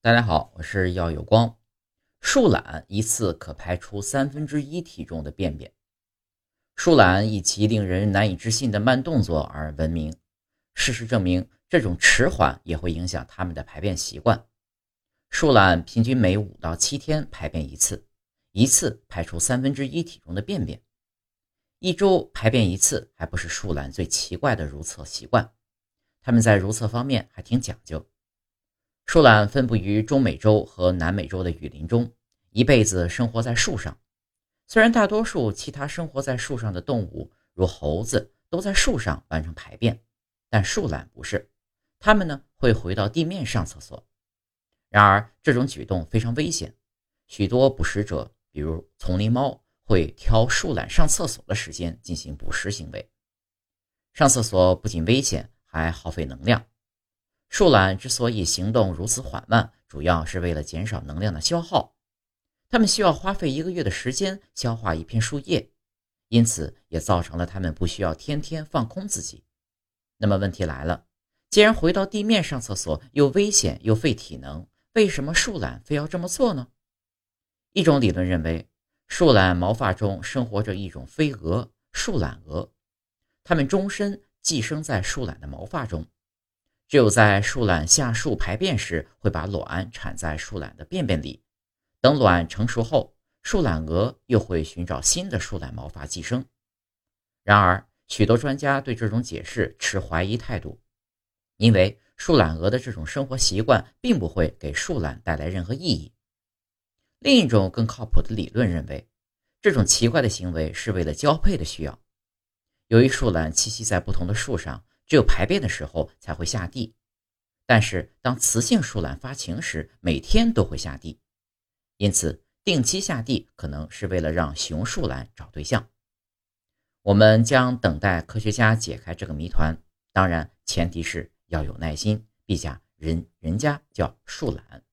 大家好，我是耀有光。树懒一次可排出三分之一体重的便便。树懒以其令人难以置信的慢动作而闻名。事实证明，这种迟缓也会影响它们的排便习惯。树懒平均每五到七天排便一次，一次排出三分之一体重的便便。一周排便一次还不是树懒最奇怪的如厕习惯，它们在如厕方面还挺讲究。树懒分布于中美洲和南美洲的雨林中，一辈子生活在树上。虽然大多数其他生活在树上的动物，如猴子，都在树上完成排便，但树懒不是，它们呢会回到地面上厕所。然而，这种举动非常危险，许多捕食者，比如丛林猫，会挑树懒上厕所的时间进行捕食行为。上厕所不仅危险，还耗费能量。树懒之所以行动如此缓慢，主要是为了减少能量的消耗。它们需要花费一个月的时间消化一片树叶，因此也造成了它们不需要天天放空自己。那么问题来了，既然回到地面上厕所又危险又费体能，为什么树懒非要这么做呢？一种理论认为，树懒毛发中生活着一种飞蛾——树懒蛾，它们终身寄生在树懒的毛发中。只有在树懒下树排便时，会把卵产在树懒的便便里。等卵成熟后，树懒蛾又会寻找新的树懒毛发寄生。然而，许多专家对这种解释持怀疑态度，因为树懒蛾的这种生活习惯并不会给树懒带来任何意义。另一种更靠谱的理论认为，这种奇怪的行为是为了交配的需要。由于树懒栖息在不同的树上。只有排便的时候才会下地，但是当雌性树懒发情时，每天都会下地，因此定期下地可能是为了让雄树懒找对象。我们将等待科学家解开这个谜团，当然前提是要有耐心，陛下人人家叫树懒。